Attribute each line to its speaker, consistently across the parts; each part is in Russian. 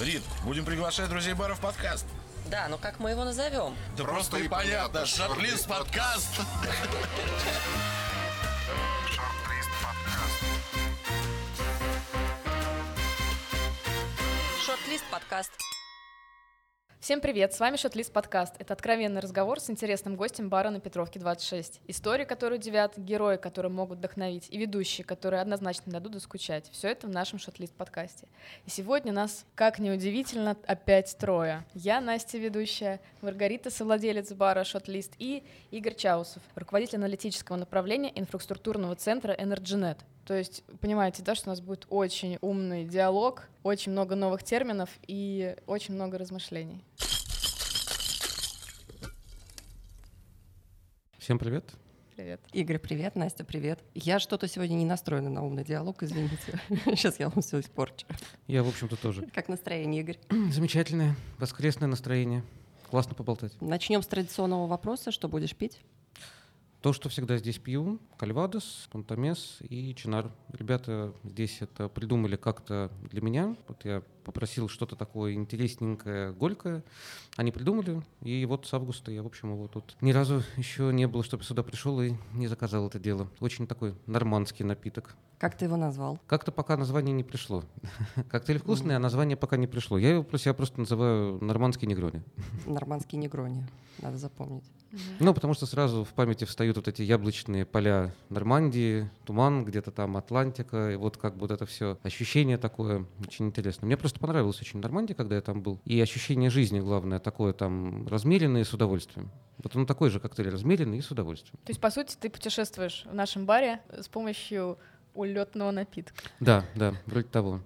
Speaker 1: Рит, будем приглашать друзей бара в подкаст.
Speaker 2: Да, но как мы его назовем?
Speaker 1: Да просто и понятно, шорт-лист подкаст.
Speaker 3: Шорт-лист подкаст.
Speaker 2: Шорт-лист подкаст.
Speaker 4: Всем привет, с вами Шотлист подкаст. Это откровенный разговор с интересным гостем бара на Петровке 26. Истории, которые удивят, герои, которые могут вдохновить, и ведущие, которые однозначно дадут доскучать. Все это в нашем Шотлист подкасте. И сегодня нас, как неудивительно, опять трое. Я, Настя, ведущая, Маргарита, совладелец бара Шотлист, и Игорь Чаусов, руководитель аналитического направления инфраструктурного центра Energynet. То есть, понимаете, да, что у нас будет очень умный диалог, очень много новых терминов и очень много размышлений.
Speaker 5: Всем привет.
Speaker 4: Привет.
Speaker 6: Игорь, привет, Настя, привет. Я что-то сегодня не настроена на умный диалог, извините. Сейчас я вам все испорчу.
Speaker 5: Я, в общем-то, тоже.
Speaker 6: Как настроение, Игорь?
Speaker 5: Замечательное, воскресное настроение. Классно поболтать.
Speaker 6: Начнем с традиционного вопроса. Что будешь пить?
Speaker 5: То, что всегда здесь пью, кальвадос, контамес и чинар. Ребята здесь это придумали как-то для меня. Вот я попросил что-то такое интересненькое, горькое. Они придумали, и вот с августа я, в общем, его тут ни разу еще не было, чтобы сюда пришел и не заказал это дело. Очень такой нормандский напиток.
Speaker 6: Как ты его назвал?
Speaker 5: Как-то пока название не пришло. Коктейль вкусный, а название пока не пришло. Я его про себя просто называю нормандский негрони.
Speaker 6: Нормандский негрони. Надо запомнить.
Speaker 5: Ну, потому что сразу в памяти встают вот эти яблочные поля Нормандии, туман, где-то там Атлантика, и вот как бы вот это все ощущение такое очень интересно. Мне просто понравилось очень Нормандия, когда я там был. И ощущение жизни, главное, такое там размеренное и с удовольствием. Вот он такой же коктейль, размеренный и с удовольствием.
Speaker 4: То есть, по сути, ты путешествуешь в нашем баре с помощью улетного напитка.
Speaker 5: Да, да, вроде того.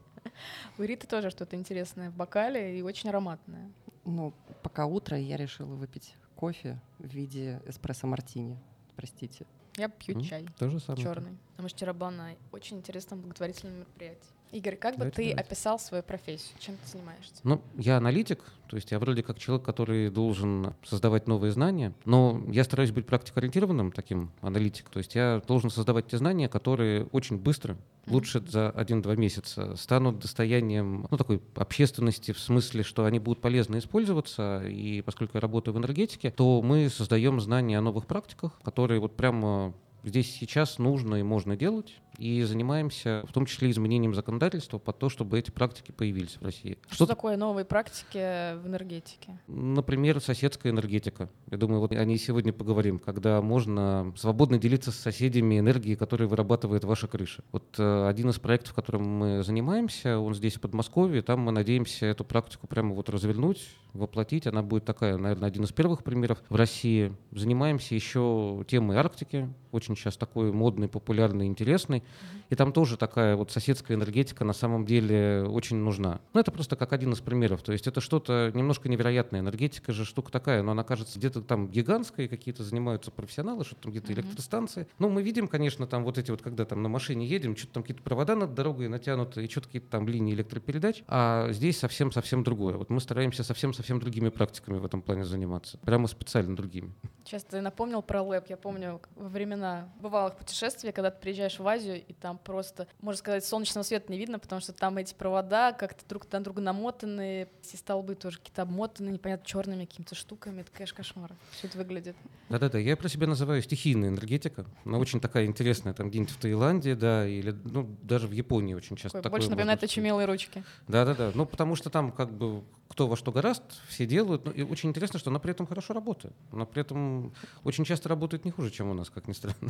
Speaker 4: У Риты тоже что-то интересное в бокале и очень ароматное.
Speaker 6: Ну, пока утро, я решила выпить кофе в виде эспрессо-мартини. Простите.
Speaker 4: Я пью
Speaker 5: М,
Speaker 4: чай
Speaker 5: То же самое.
Speaker 4: черный. Потому что вчера была на очень интересном благотворительном мероприятии. Игорь, как бы ты
Speaker 5: давайте.
Speaker 4: описал свою профессию? Чем ты занимаешься?
Speaker 5: Ну, я аналитик, то есть я вроде как человек, который должен создавать новые знания, но я стараюсь быть практикоориентированным таким аналитик, то есть я должен создавать те знания, которые очень быстро, лучше за один-два месяца, станут достоянием ну, такой общественности, в смысле, что они будут полезно использоваться, и поскольку я работаю в энергетике, то мы создаем знания о новых практиках, которые вот прямо здесь сейчас нужно и можно делать, и занимаемся в том числе изменением законодательства под то, чтобы эти практики появились в России.
Speaker 4: Что такое новые практики в энергетике?
Speaker 5: Например, соседская энергетика. Я думаю, вот о ней сегодня поговорим, когда можно свободно делиться с соседями энергией, которую вырабатывает ваша крыша. Вот э, один из проектов, которым мы занимаемся, он здесь, в Подмосковье, там мы надеемся эту практику прямо вот развернуть, воплотить. Она будет такая, наверное, один из первых примеров в России. Занимаемся еще темой Арктики, очень сейчас такой модный, популярный, интересный. И там тоже такая вот соседская энергетика на самом деле очень нужна. Ну, это просто как один из примеров. То есть это что-то немножко невероятное. Энергетика же штука такая, но она кажется где-то там гигантской, какие-то занимаются профессионалы, что там где-то электростанции. Ну, мы видим, конечно, там вот эти вот, когда там на машине едем, что-то там какие-то провода над дорогой натянуты, и что-то какие-то там линии электропередач. А здесь совсем-совсем другое. Вот мы стараемся совсем-совсем другими практиками в этом плане заниматься. Прямо специально другими.
Speaker 4: Сейчас ты напомнил про лэп. Я помню во времена бывалых путешествий, когда ты приезжаешь в Азию, и там просто, можно сказать, солнечного света не видно, потому что там эти провода как-то друг на друга намотаны, все столбы тоже какие-то обмотаны, непонятно, черными какими-то штуками. Это, конечно, кошмар. Все это выглядит.
Speaker 5: Да-да-да, я про себя называю стихийная энергетика. Она очень такая интересная, там где-нибудь в Таиланде, да, или ну, даже в Японии очень часто
Speaker 4: Такое
Speaker 5: такое
Speaker 4: больше напоминает очумелые ручки.
Speaker 5: Да-да-да, ну потому что там как бы кто во что гораст, все делают. Ну, и очень интересно, что она при этом хорошо работает. Она при этом очень часто работает не хуже, чем у нас, как ни странно.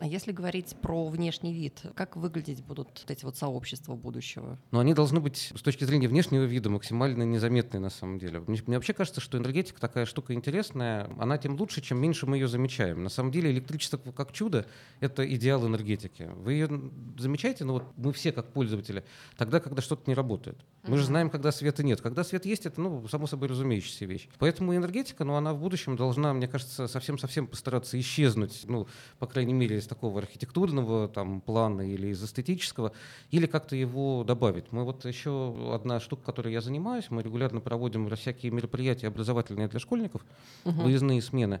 Speaker 6: А если говорить про внешний вид, как выглядеть будут вот эти вот сообщества будущего?
Speaker 5: Но они должны быть с точки зрения внешнего вида максимально незаметные на самом деле. Мне, мне вообще кажется, что энергетика такая штука интересная, она тем лучше, чем меньше мы ее замечаем. На самом деле электричество как чудо — это идеал энергетики. Вы ее замечаете, ну вот мы все как пользователи, тогда, когда что-то не работает. Мы же знаем, когда света нет. Когда свет есть, это, ну, само собой разумеющаяся вещь. Поэтому энергетика, ну, она в будущем должна, мне кажется, совсем-совсем постараться исчезнуть, ну, по крайней мере, такого архитектурного там плана или из эстетического, или как-то его добавить. Мы вот еще одна штука, которой я занимаюсь, мы регулярно проводим всякие мероприятия образовательные для школьников, выездные смены.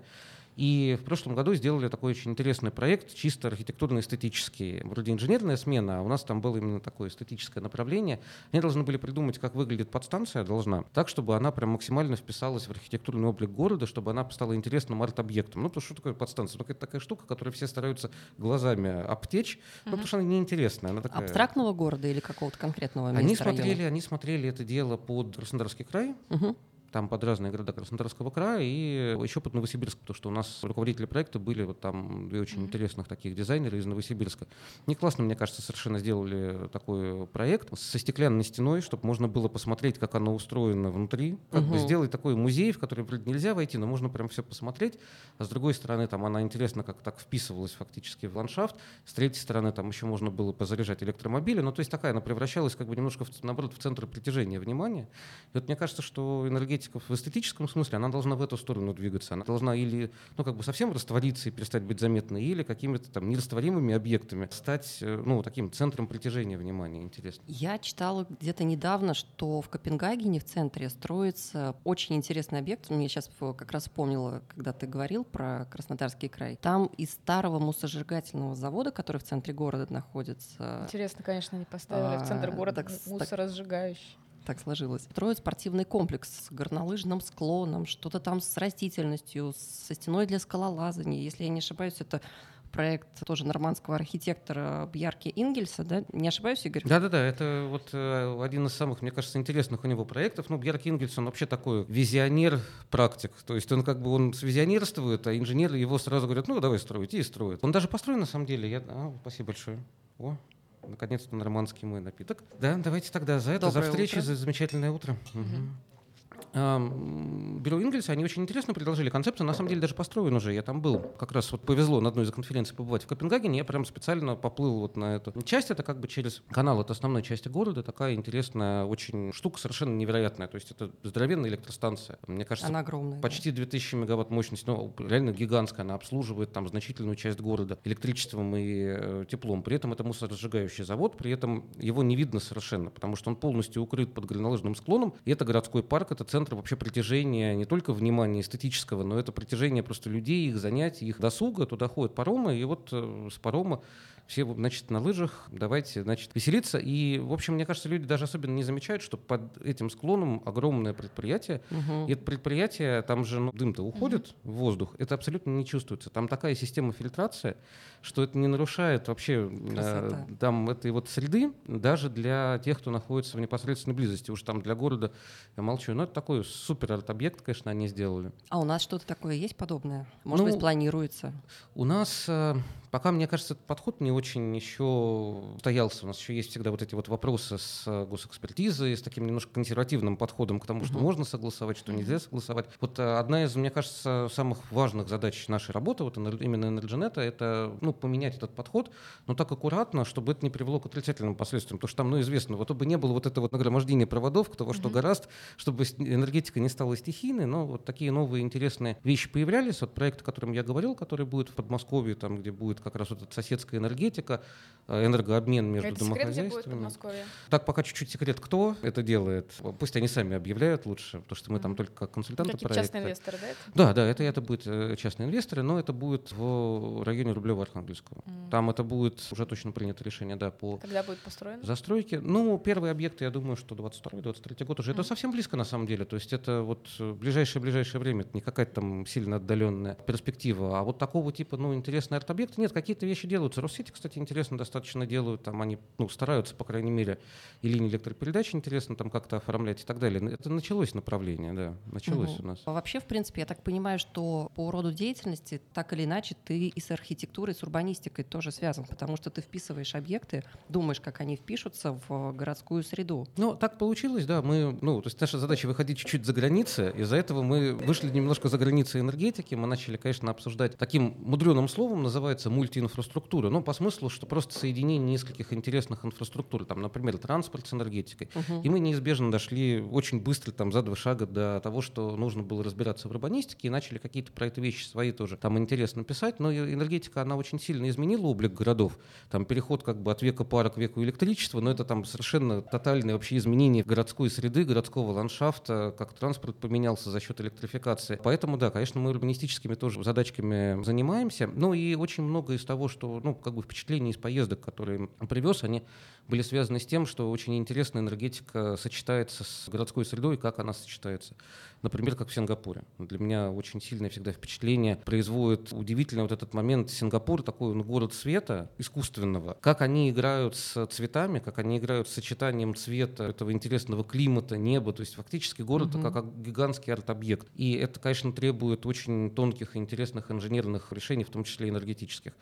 Speaker 5: И в прошлом году сделали такой очень интересный проект, чисто архитектурно-эстетический. Вроде инженерная смена, а у нас там было именно такое эстетическое направление. Они должны были придумать, как выглядит подстанция должна, так, чтобы она прям максимально вписалась в архитектурный облик города, чтобы она стала интересным арт-объектом. Ну, потому что что такое подстанция? Ну, это такая штука, которую все стараются глазами обтечь, ну, потому что она неинтересная. Она такая...
Speaker 6: Абстрактного города или какого-то конкретного
Speaker 5: Они
Speaker 6: места района?
Speaker 5: смотрели, они смотрели это дело под Краснодарский край,
Speaker 6: Мгм.
Speaker 5: Там под разные города Краснодарского края и еще под Новосибирск, потому что у нас руководители проекта были вот там две очень интересных таких дизайнера из Новосибирска. Они классно, мне кажется, совершенно сделали такой проект со стеклянной стеной, чтобы можно было посмотреть, как оно устроено внутри, как бы
Speaker 6: Мгм.
Speaker 5: сделать такой музей, в который вроде нельзя войти, но можно прям все посмотреть. А с другой стороны, там она интересно как так вписывалась фактически в ландшафт. С третьей стороны, там еще можно было позаряжать электромобили. Ну, то есть такая, она превращалась как бы немножко, в, наоборот, в центр притяжения внимания. И вот мне кажется, что энергетика в эстетическом смысле, она должна в эту сторону двигаться. Она должна или, ну, как бы совсем раствориться и перестать быть заметной, или какими-то там нерастворимыми объектами стать, э, ну, таким центром притяжения внимания. Интересно.
Speaker 6: Я читала где-то недавно, что в Копенгагене в центре строится очень интересный объект. Мне сейчас как раз вспомнила, когда ты говорил про Краснодарский край. Там из старого мусоросжигательного завода, который в центре города находится,
Speaker 4: Интересно, конечно, они поставили в центр
Speaker 6: А,
Speaker 4: города
Speaker 6: так-
Speaker 4: мусоросжигающий.
Speaker 6: Так сложилось. Строят спортивный комплекс с горнолыжным склоном, что-то там с растительностью, со стеной для скалолазания. Если я не ошибаюсь, это проект тоже нормандского архитектора Бьярки Ингельса, да? Не ошибаюсь, Игорь?
Speaker 5: Да-да-да, это вот э, один из самых, мне кажется, интересных у него проектов. Ну, Бьерк Ингельс, он вообще такой визионер-практик. То есть он как бы он визионерствует, а инженеры его сразу говорят, ну, давай строить, и строят. Он даже построен, на самом деле. Я... А, спасибо большое. О, наконец-то нормандский мой напиток. Да, давайте тогда за это, за
Speaker 6: Доброе
Speaker 5: встречу,
Speaker 6: утро.
Speaker 5: за замечательное утро. Мгм. Бюро Ингельса, они очень интересно предложили концепцию, на самом деле даже построен уже, я там был. Как раз вот повезло на одной из конференций побывать в Копенгагене, я прям специально поплыл вот на эту часть, это как бы через канал от основной части города, такая интересная очень штука, совершенно невероятная, то есть это здоровенная электростанция. Мне кажется,
Speaker 6: Она огромная.
Speaker 5: Почти 2000 мегаватт мощность, ну, реально гигантская, она обслуживает там значительную часть города электричеством и э, теплом. При этом это мусоросжигающий завод, при этом его не видно совершенно, потому что он полностью укрыт под горнолыжным склоном, и это городской парк, это центр вообще притяжения не только внимания эстетического, но это притяжение просто людей, их занятий, их досуга, туда ходят паромы, и вот э, с парома все, значит, на лыжах, давайте, значит, веселиться. И, в общем, мне кажется, люди даже особенно не замечают, что под этим склоном огромное предприятие,
Speaker 6: Мгм.
Speaker 5: и это предприятие, там же ну, дым-то уходит в воздух, это абсолютно не чувствуется. Там такая система фильтрации, что это не нарушает вообще э, там этой вот среды, даже для тех, кто находится в непосредственной близости. Уж там для города я молчу. Но это такой супер арт-объект, конечно, они сделали.
Speaker 6: А у нас что-то такое есть подобное? Может
Speaker 5: Ну,
Speaker 6: быть, планируется?
Speaker 5: У нас э, пока, мне кажется, этот подход не очень еще состоялся. У нас еще есть всегда вот эти вот вопросы с э, госэкспертизой, с таким немножко консервативным подходом к тому, что можно согласовать, что нельзя согласовать. Вот э, одна из, мне кажется, самых важных задач нашей работы, вот именно Энерджинета, это ну, поменять этот подход, но так аккуратно, чтобы это не привело к отрицательным последствиям. Потому что там, ну, известно, вот чтобы не было вот этого вот нагромождения проводов, кто во что гораст, чтобы энергетика не стала стихийной, но вот такие новые интересные вещи появлялись. Вот проект, о котором я говорил, который будет в Подмосковье, там, где будет как раз вот эта соседская энергетика, э, энергообмен между
Speaker 4: Это
Speaker 5: домохозяйствами. Так пока чуть-чуть секрет, кто это делает. Пусть они сами объявляют лучше, потому что мы там
Speaker 4: Мгм.
Speaker 5: только как консультанты
Speaker 4: Какие-то
Speaker 5: проекта.
Speaker 4: частные инвесторы, да? это?
Speaker 5: Да, да, это, это будет э, частные инвесторы, но это будет в районе Рублево-Архангельского.
Speaker 4: М.
Speaker 5: Там это будет уже точно принято решение, да, по
Speaker 4: Когда будет построено?
Speaker 5: застройке. Ну, первые объекты, я думаю, что 22-23 год уже. Это
Speaker 4: Мгм.
Speaker 5: совсем близко на самом деле. То есть это вот ближайшее-ближайшее время, это не какая-то там сильно отдаленная перспектива. А вот такого типа, ну, интересный арт-объект, нет, какие-то вещи делаются. Россети, кстати, интересно достаточно делают. Там они, ну, стараются, по крайней мере, и линии электропередач интересно там как-то оформлять и так далее. Это началось направление, да, началось
Speaker 6: Мгм.
Speaker 5: у нас.
Speaker 6: А Вообще, в принципе, я так понимаю, что по роду деятельности так или иначе ты и с архитектурой, и с урбанистикой тоже связан, потому что ты вписываешь объекты, думаешь, как они впишутся в городскую среду.
Speaker 5: Ну, так получилось, да. Мы, ну, то есть наша задача выходить чуть-чуть за границы. Из-за этого мы вышли немножко за границы энергетики. Мы начали, конечно, обсуждать таким мудреным словом, называется мультиинфраструктуры. Ну, по смыслу, что просто соединение нескольких интересных инфраструктур. Там, например, транспорт с энергетикой. И мы неизбежно дошли очень быстро, там, за два шага до того, что нужно было разбираться в урбанистике, и начали какие-то про это вещи свои тоже там интересно писать. Но энергетика, она очень сильно изменила облик городов. Там переход как бы от века пара к веку электричества, но это там совершенно тотальное вообще изменение городской среды, городского ландшафта, как транспорт поменялся за счет электрификации. Поэтому, да, конечно, мы урбанистическими тоже задачками занимаемся. Ну и очень много из того, что, ну, как бы впечатлений из поездок, которые привез, они были связаны с тем, что очень интересная энергетика сочетается с городской средой, как она сочетается. Например, как в Сингапуре. Для меня очень сильное всегда впечатление производит удивительно вот этот момент. Сингапур такой ну, город света искусственного. Как они играют с цветами, как они играют с сочетанием цвета этого интересного климата, неба. То есть фактически город
Speaker 6: Мгм.
Speaker 5: как, как гигантский арт-объект. И это, конечно, требует очень тонких и интересных инженерных решений, в том числе энергетических.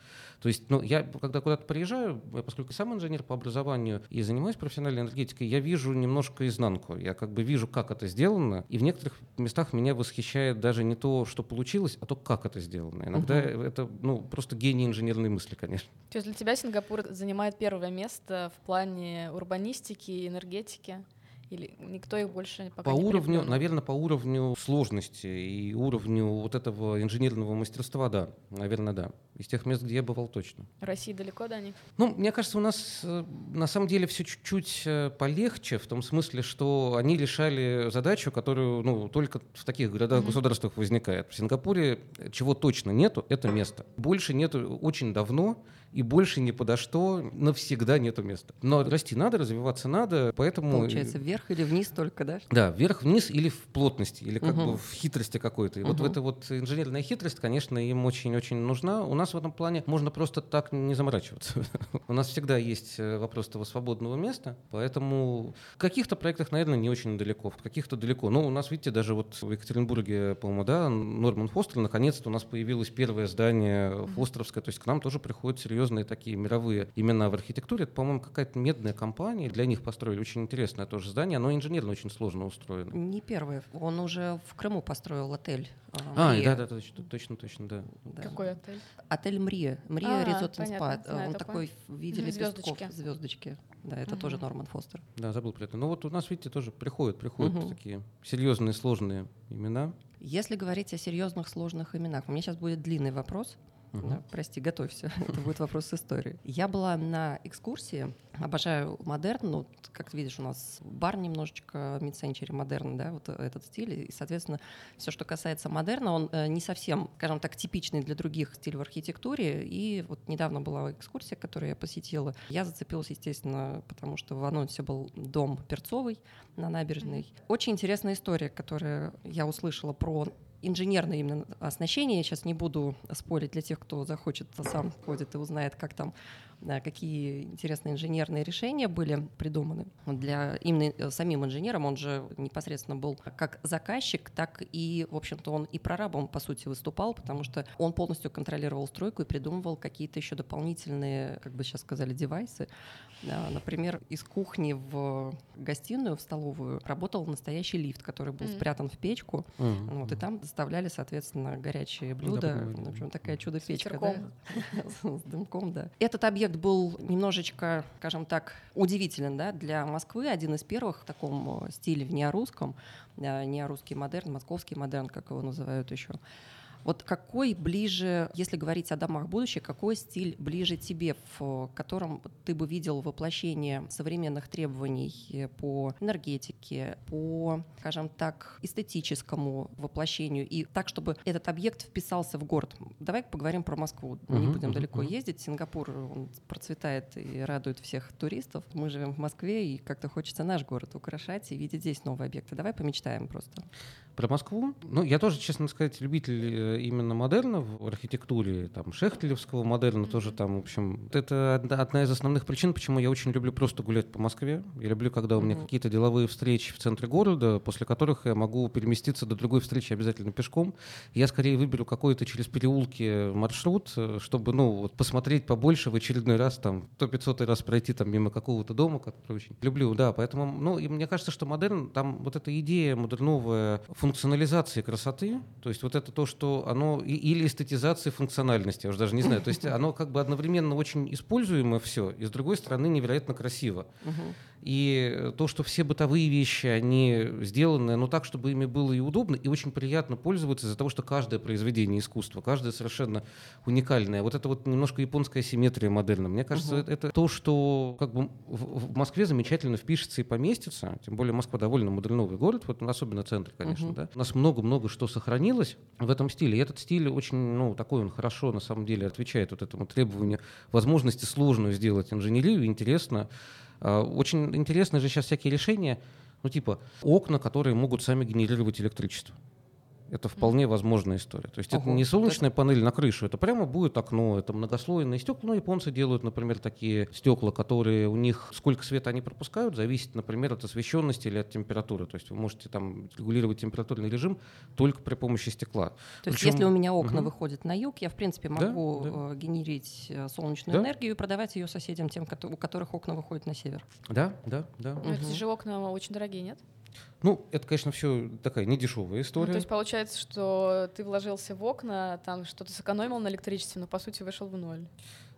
Speaker 5: То есть, ну, я когда куда-то приезжаю, я, поскольку сам инженер по образованию и занимаюсь профессиональной энергетикой, я вижу немножко изнанку. Я как бы вижу, как это сделано, и в некоторых местах меня восхищает даже не то, что получилось, а то, как это сделано. Иногда это, ну, просто гений инженерной мысли, конечно.
Speaker 4: То есть для тебя Сингапур занимает первое место в плане урбанистики и энергетики? Или никто их больше пока
Speaker 5: По
Speaker 4: не
Speaker 5: уровню,
Speaker 4: приобрел?
Speaker 5: наверное, по уровню сложности и уровню вот этого инженерного мастерства, да, наверное, да. Из тех мест, где я бывал, точно.
Speaker 4: России далеко до них?
Speaker 5: Ну, мне кажется, у нас э, на самом деле все чуть-чуть э, полегче, в том смысле, что они решали задачу, которую ну, только в таких городах-государствах возникает. В Сингапуре чего точно нету, это место. Больше нету очень давно, и больше ни подо что навсегда нету места. Но расти надо, развиваться надо, поэтому...
Speaker 6: Получается, вверх или вниз только, да?
Speaker 5: Да, вверх-вниз или в плотности, или как
Speaker 6: Мгм.
Speaker 5: бы в хитрости какой-то. И вот в
Speaker 6: Мгм.
Speaker 5: эта вот инженерная хитрость, конечно, им очень-очень нужна. У нас в этом плане можно просто так не заморачиваться. У нас всегда есть э, вопрос того свободного места, поэтому в каких-то проектах, наверное, не очень далеко, в каких-то далеко. Но у нас, видите, даже вот в Екатеринбурге, по-моему, да, Норман Фостер, наконец-то у нас появилось первое здание Фостеровское, то есть к нам тоже приходят серьезные такие мировые имена в архитектуре. Это, по-моему, какая-то медная компания, для них построили очень интересное тоже здание, оно инженерно очень сложно устроено.
Speaker 6: Не первый. Он уже в Крыму построил отель.
Speaker 5: А,
Speaker 6: «Мрия».
Speaker 5: да, да, точно, точно, точно, да.
Speaker 6: Да.
Speaker 4: Какой отель?
Speaker 6: Отель Мрия. Мрия
Speaker 4: А, понятно,
Speaker 6: Спа. Он
Speaker 4: такой.
Speaker 6: такой в виде
Speaker 4: Мгм,
Speaker 6: лепестков.
Speaker 4: звёздочки.
Speaker 6: Звездочки. Да, это
Speaker 4: Мгм.
Speaker 6: тоже Норман Фостер.
Speaker 5: Да, забыл про это. Ну вот у нас, видите, тоже приходят, приходят
Speaker 6: Мгм.
Speaker 5: такие серьезные, сложные имена.
Speaker 6: Если говорить о серьезных сложных именах, у меня сейчас будет длинный вопрос. Да, прости, готовься. Это будет вопрос с истории. Я была на экскурсии. Обожаю модерн. Ну, как ты видишь, у нас бар немножечко мид-сенчури модерн, да, вот этот стиль. И, соответственно, все, что касается модерна, он э, не совсем, скажем так, типичный для других стилей в архитектуре. И вот недавно была экскурсия, которую я посетила. Я зацепилась, естественно, потому что в анонсе был дом Перцовый на набережной. Очень интересная история, которую я услышала про инженерное именно оснащение. Я сейчас не буду спорить для тех, кто захочет, сам ходит и узнает, как там, какие интересные инженерные решения были придуманы для именно э, самим инженером. Он же непосредственно был как заказчик, так и, в общем-то, он и прорабом, по сути, выступал, потому что он полностью контролировал стройку и придумывал какие-то еще дополнительные, как бы сейчас сказали, девайсы. Да, Например, из кухни в гостиную, в столовую работал настоящий лифт, который был
Speaker 4: Мгм.
Speaker 6: спрятан в печку.
Speaker 5: Мгм.
Speaker 6: Вот, и там доставляли, соответственно, горячие
Speaker 5: Да,
Speaker 6: блюда.
Speaker 5: понимаю.
Speaker 6: в общем, такая чудо-печка.
Speaker 4: ветерком.
Speaker 6: да? С дымком, да. Этот объект был немножечко, скажем так, удивителен да, для Москвы. Один из первых в таком э, стиле в неорусском. э, Неорусский модерн, московский модерн, как его называют еще. Вот какой ближе, если говорить о домах будущего, какой стиль ближе тебе, в котором ты бы видел воплощение современных требований по энергетике, по, скажем так, эстетическому воплощению, и так, чтобы этот объект вписался в город? Давай поговорим про Москву. Не
Speaker 5: Мгм,
Speaker 6: будем
Speaker 5: мгм,
Speaker 6: далеко
Speaker 5: мгм.
Speaker 6: ездить. Сингапур он процветает и радует всех туристов. Мы живем в Москве, и как-то хочется наш город украшать и видеть здесь новые объекты. Давай помечтаем просто.
Speaker 5: Про Москву? Ну, я тоже, честно сказать, любитель э, именно модерна в архитектуре, там, шехтелевского модерна тоже там, в общем. Это одна, из основных причин, почему я очень люблю просто гулять по Москве. Я люблю, когда у меня
Speaker 6: Мгм.
Speaker 5: какие-то деловые встречи в центре города, после которых я могу переместиться до другой встречи обязательно пешком. Я скорее выберу какой-то через переулки маршрут, э, чтобы, ну, вот посмотреть побольше в очередной раз, там, то 500 раз пройти там мимо какого-то дома, который очень люблю, да, поэтому, ну, и мне кажется, что модерн, там вот эта идея модерновая функционализации красоты, то есть вот это то, что оно или эстетизация функциональности, я уже даже не знаю. То есть оно как бы одновременно очень используемо все, и с другой стороны невероятно красиво.
Speaker 6: Мгм.
Speaker 5: И то, что все бытовые вещи, они сделаны, ну так, чтобы ими было и удобно, и очень приятно пользоваться из-за того, что каждое произведение искусства, каждое совершенно уникальное. Вот это вот немножко японская симметрия модельна. Мне кажется,
Speaker 6: Мгм.
Speaker 5: это, это то, что как бы в, Москве замечательно впишется и поместится. Тем более Москва довольно модельновый город, вот особенно центр, конечно.
Speaker 6: Мгм.
Speaker 5: Да. У нас много-много что сохранилось в этом стиле. И этот стиль очень, ну, такой он хорошо, на самом деле, отвечает вот этому требованию возможности сложную сделать инженерию, интересно. А, Очень интересны же сейчас всякие решения, ну типа окна, которые могут сами генерировать электричество. Это вполне возможная история. То есть это
Speaker 6: Ого,
Speaker 5: не
Speaker 6: так-
Speaker 5: солнечная панель на крышу, это прямо будет окно, это многослойные стекла. Ну, японцы делают, например, такие стекла, которые у них сколько света они пропускают, зависит, например, от освещенности или от температуры. То есть вы можете там регулировать температурный режим только при помощи стекла.
Speaker 6: То есть,
Speaker 5: Причем-
Speaker 6: если у меня окна
Speaker 5: Мгм.
Speaker 6: выходят на юг, я, в принципе,
Speaker 5: Да,
Speaker 6: могу
Speaker 5: да.
Speaker 6: э, генерить э, солнечную
Speaker 5: Да.
Speaker 6: энергию и продавать ее соседям, тем, у которых окна выходят на север.
Speaker 5: Да, да, да.
Speaker 4: Ну, эти
Speaker 6: Мгм.
Speaker 4: же окна очень дорогие, нет?
Speaker 5: Ну, это, конечно, все такая недешевая
Speaker 4: Ну,
Speaker 5: история.
Speaker 4: то есть получается, что ты вложился в окна, там что-то сэкономил на электричестве, но по сути вышел в ноль.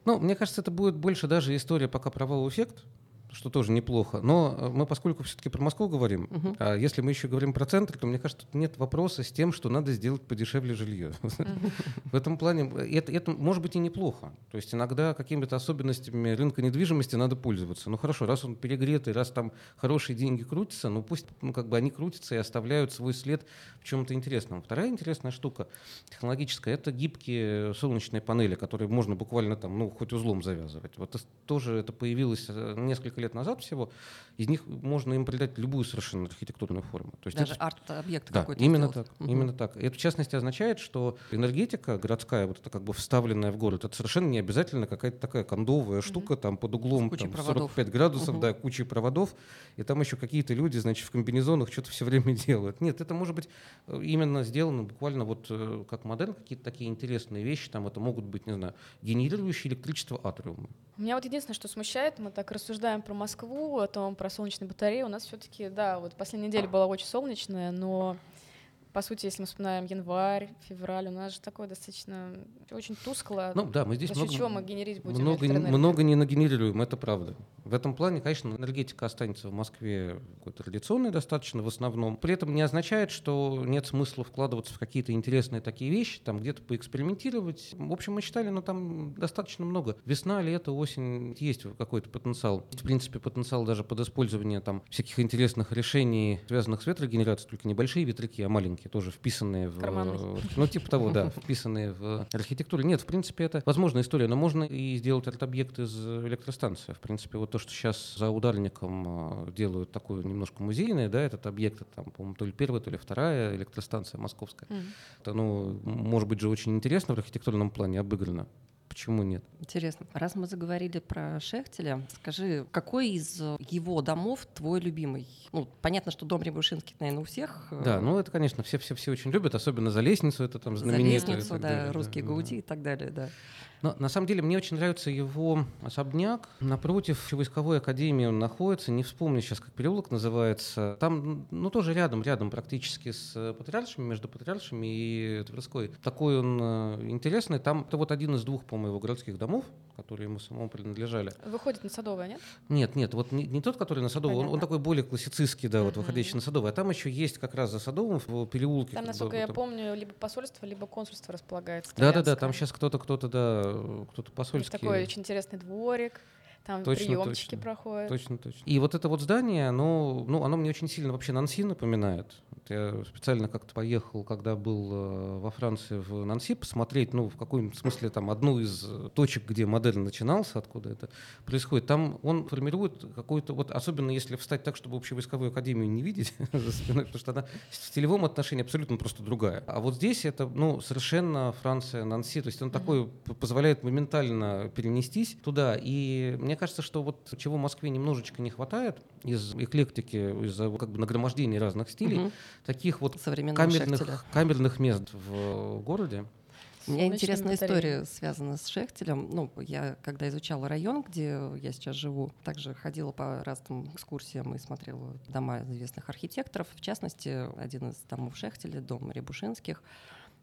Speaker 5: Ну, мне кажется, это будет больше даже история пока про вау-эффект, что тоже неплохо. Но э, мы, поскольку все-таки про Москву говорим,
Speaker 6: Мгм.
Speaker 5: а если мы еще говорим про центр, то мне кажется, тут нет вопроса с тем, что надо сделать подешевле жилье. В этом плане э, это, это может быть и неплохо. То есть иногда какими-то особенностями рынка недвижимости надо пользоваться. Ну хорошо, раз он перегретый, раз там хорошие деньги крутятся, ну пусть ну, как бы они крутятся и оставляют свой след в чем-то интересном. Вторая интересная штука технологическая — это гибкие солнечные панели, которые можно буквально там, ну, хоть узлом завязывать. Вот тоже это появилось э, несколько лет назад всего. Из них можно им придать любую совершенно архитектурную форму. То есть
Speaker 6: Даже
Speaker 5: это
Speaker 6: арт-объект
Speaker 5: да,
Speaker 6: какой-то
Speaker 5: именно
Speaker 6: сделать.
Speaker 5: так,
Speaker 6: Мгм.
Speaker 5: именно так. Это в частности означает, что энергетика городская, вот это как бы вставленная в город, это совершенно не обязательно какая-то такая кондовая штука там под углом там,
Speaker 6: проводов.
Speaker 5: 45 градусов,
Speaker 6: Мгм.
Speaker 5: да, кучей проводов, и там еще какие-то люди, значит, в комбинезонах что-то все время делают. Нет, это может быть э, именно сделано буквально вот э, как модель, какие-то такие интересные вещи, там это могут быть, не знаю, генерирующие электричество атриумы.
Speaker 4: Меня вот единственное, что смущает, мы так рассуждаем про Москву, о том, про солнечные батареи. У нас все-таки, да, вот последняя неделя была очень солнечная, но по сути, если мы вспоминаем январь, февраль, у нас же такое достаточно очень тускло.
Speaker 5: Ну да, мы здесь много,
Speaker 4: чего мы генерить будем
Speaker 5: много, много не нагенерируем, это правда. В этом плане, конечно, энергетика останется в Москве традиционной достаточно в основном. При этом не означает, что нет смысла вкладываться в какие-то интересные такие вещи, там где-то поэкспериментировать. В общем, мы считали, ну там достаточно много. Весна, лето, осень, есть какой-то потенциал. В принципе, потенциал даже под использование там всяких интересных решений, связанных с ветрогенерацией, только небольшие ветряки, а маленькие, тоже вписанные в...
Speaker 4: Карманные.
Speaker 5: Ну, типа того, да, вписанные в архитектуру. Нет, в принципе, это возможная история, но можно и сделать арт-объект из электростанции. В принципе, вот то, что сейчас за ударником э, делают такое немножко музейное, да, этот объект, это, там, по-моему, то ли первая, то ли вторая электростанция московская.
Speaker 4: Мгм.
Speaker 5: Это, ну, может быть же очень интересно в архитектурном плане, обыграно. Почему нет?
Speaker 6: Интересно. Раз мы заговорили про Шехтеля, скажи, какой из э, его домов твой любимый? Ну, понятно, что дом Рябушинский, наверное, у всех. э,
Speaker 5: Да, ну это, конечно, все-все-все очень любят, особенно за лестницу, это там
Speaker 6: за
Speaker 5: знаменитое. и
Speaker 6: лестницу, да,
Speaker 5: далее,
Speaker 6: русские
Speaker 5: да,
Speaker 6: гаути и так далее, да.
Speaker 5: Но на самом деле мне очень нравится его особняк. Напротив войсковой академии он находится. Не вспомню сейчас, как переулок называется. Там, ну, тоже рядом, рядом практически с Патриаршими, между Патриаршими и Тверской. Такой он э, интересный. Там это вот один из двух, по-моему, его городских домов, которые ему самому принадлежали.
Speaker 4: Выходит на Садовое, нет?
Speaker 5: Нет, нет, вот не, не тот, который на Садовой, он, он такой более классицистский, да, вот выходящий на Садовой. А там еще есть как раз за Садовым в переулке.
Speaker 4: Там,
Speaker 5: как бы,
Speaker 4: насколько я
Speaker 5: вот
Speaker 4: помню, либо посольство, либо консульство располагается.
Speaker 5: Да-да-да, там сейчас кто-то, кто-то, да, кто-то
Speaker 4: Есть
Speaker 5: посольский.
Speaker 4: такой очень интересный дворик, там
Speaker 5: Точно,
Speaker 4: приемчики
Speaker 5: точно.
Speaker 4: проходят.
Speaker 5: Точно, точно. И вот это вот здание, оно, ну, оно мне очень сильно вообще Нанси напоминает. Вот я специально как-то поехал, когда был э, во Франции в Нанси, посмотреть, ну, в каком смысле там одну из точек, где модель начинался, откуда это происходит. Там он формирует какой-то, вот особенно если встать так, чтобы общевойсковую академию не видеть за спиной, потому что она в стилевом отношении абсолютно просто другая. А вот здесь это, ну, совершенно Франция, Нанси, то есть он такой позволяет моментально перенестись туда. И мне кажется, что вот чего Москве немножечко не хватает из эклектики, из-за как бы нагромождения разных стилей,
Speaker 6: Мгм.
Speaker 5: таких вот
Speaker 6: Современного Шехтеля.
Speaker 5: камерных, камерных мест в городе.
Speaker 6: У меня интересная история связана с Шехтелем. Ну, я когда изучала район, где я сейчас живу, также ходила по разным экскурсиям и смотрела дома известных архитекторов. В частности, один из домов Шехтеля, дом Рябушинских,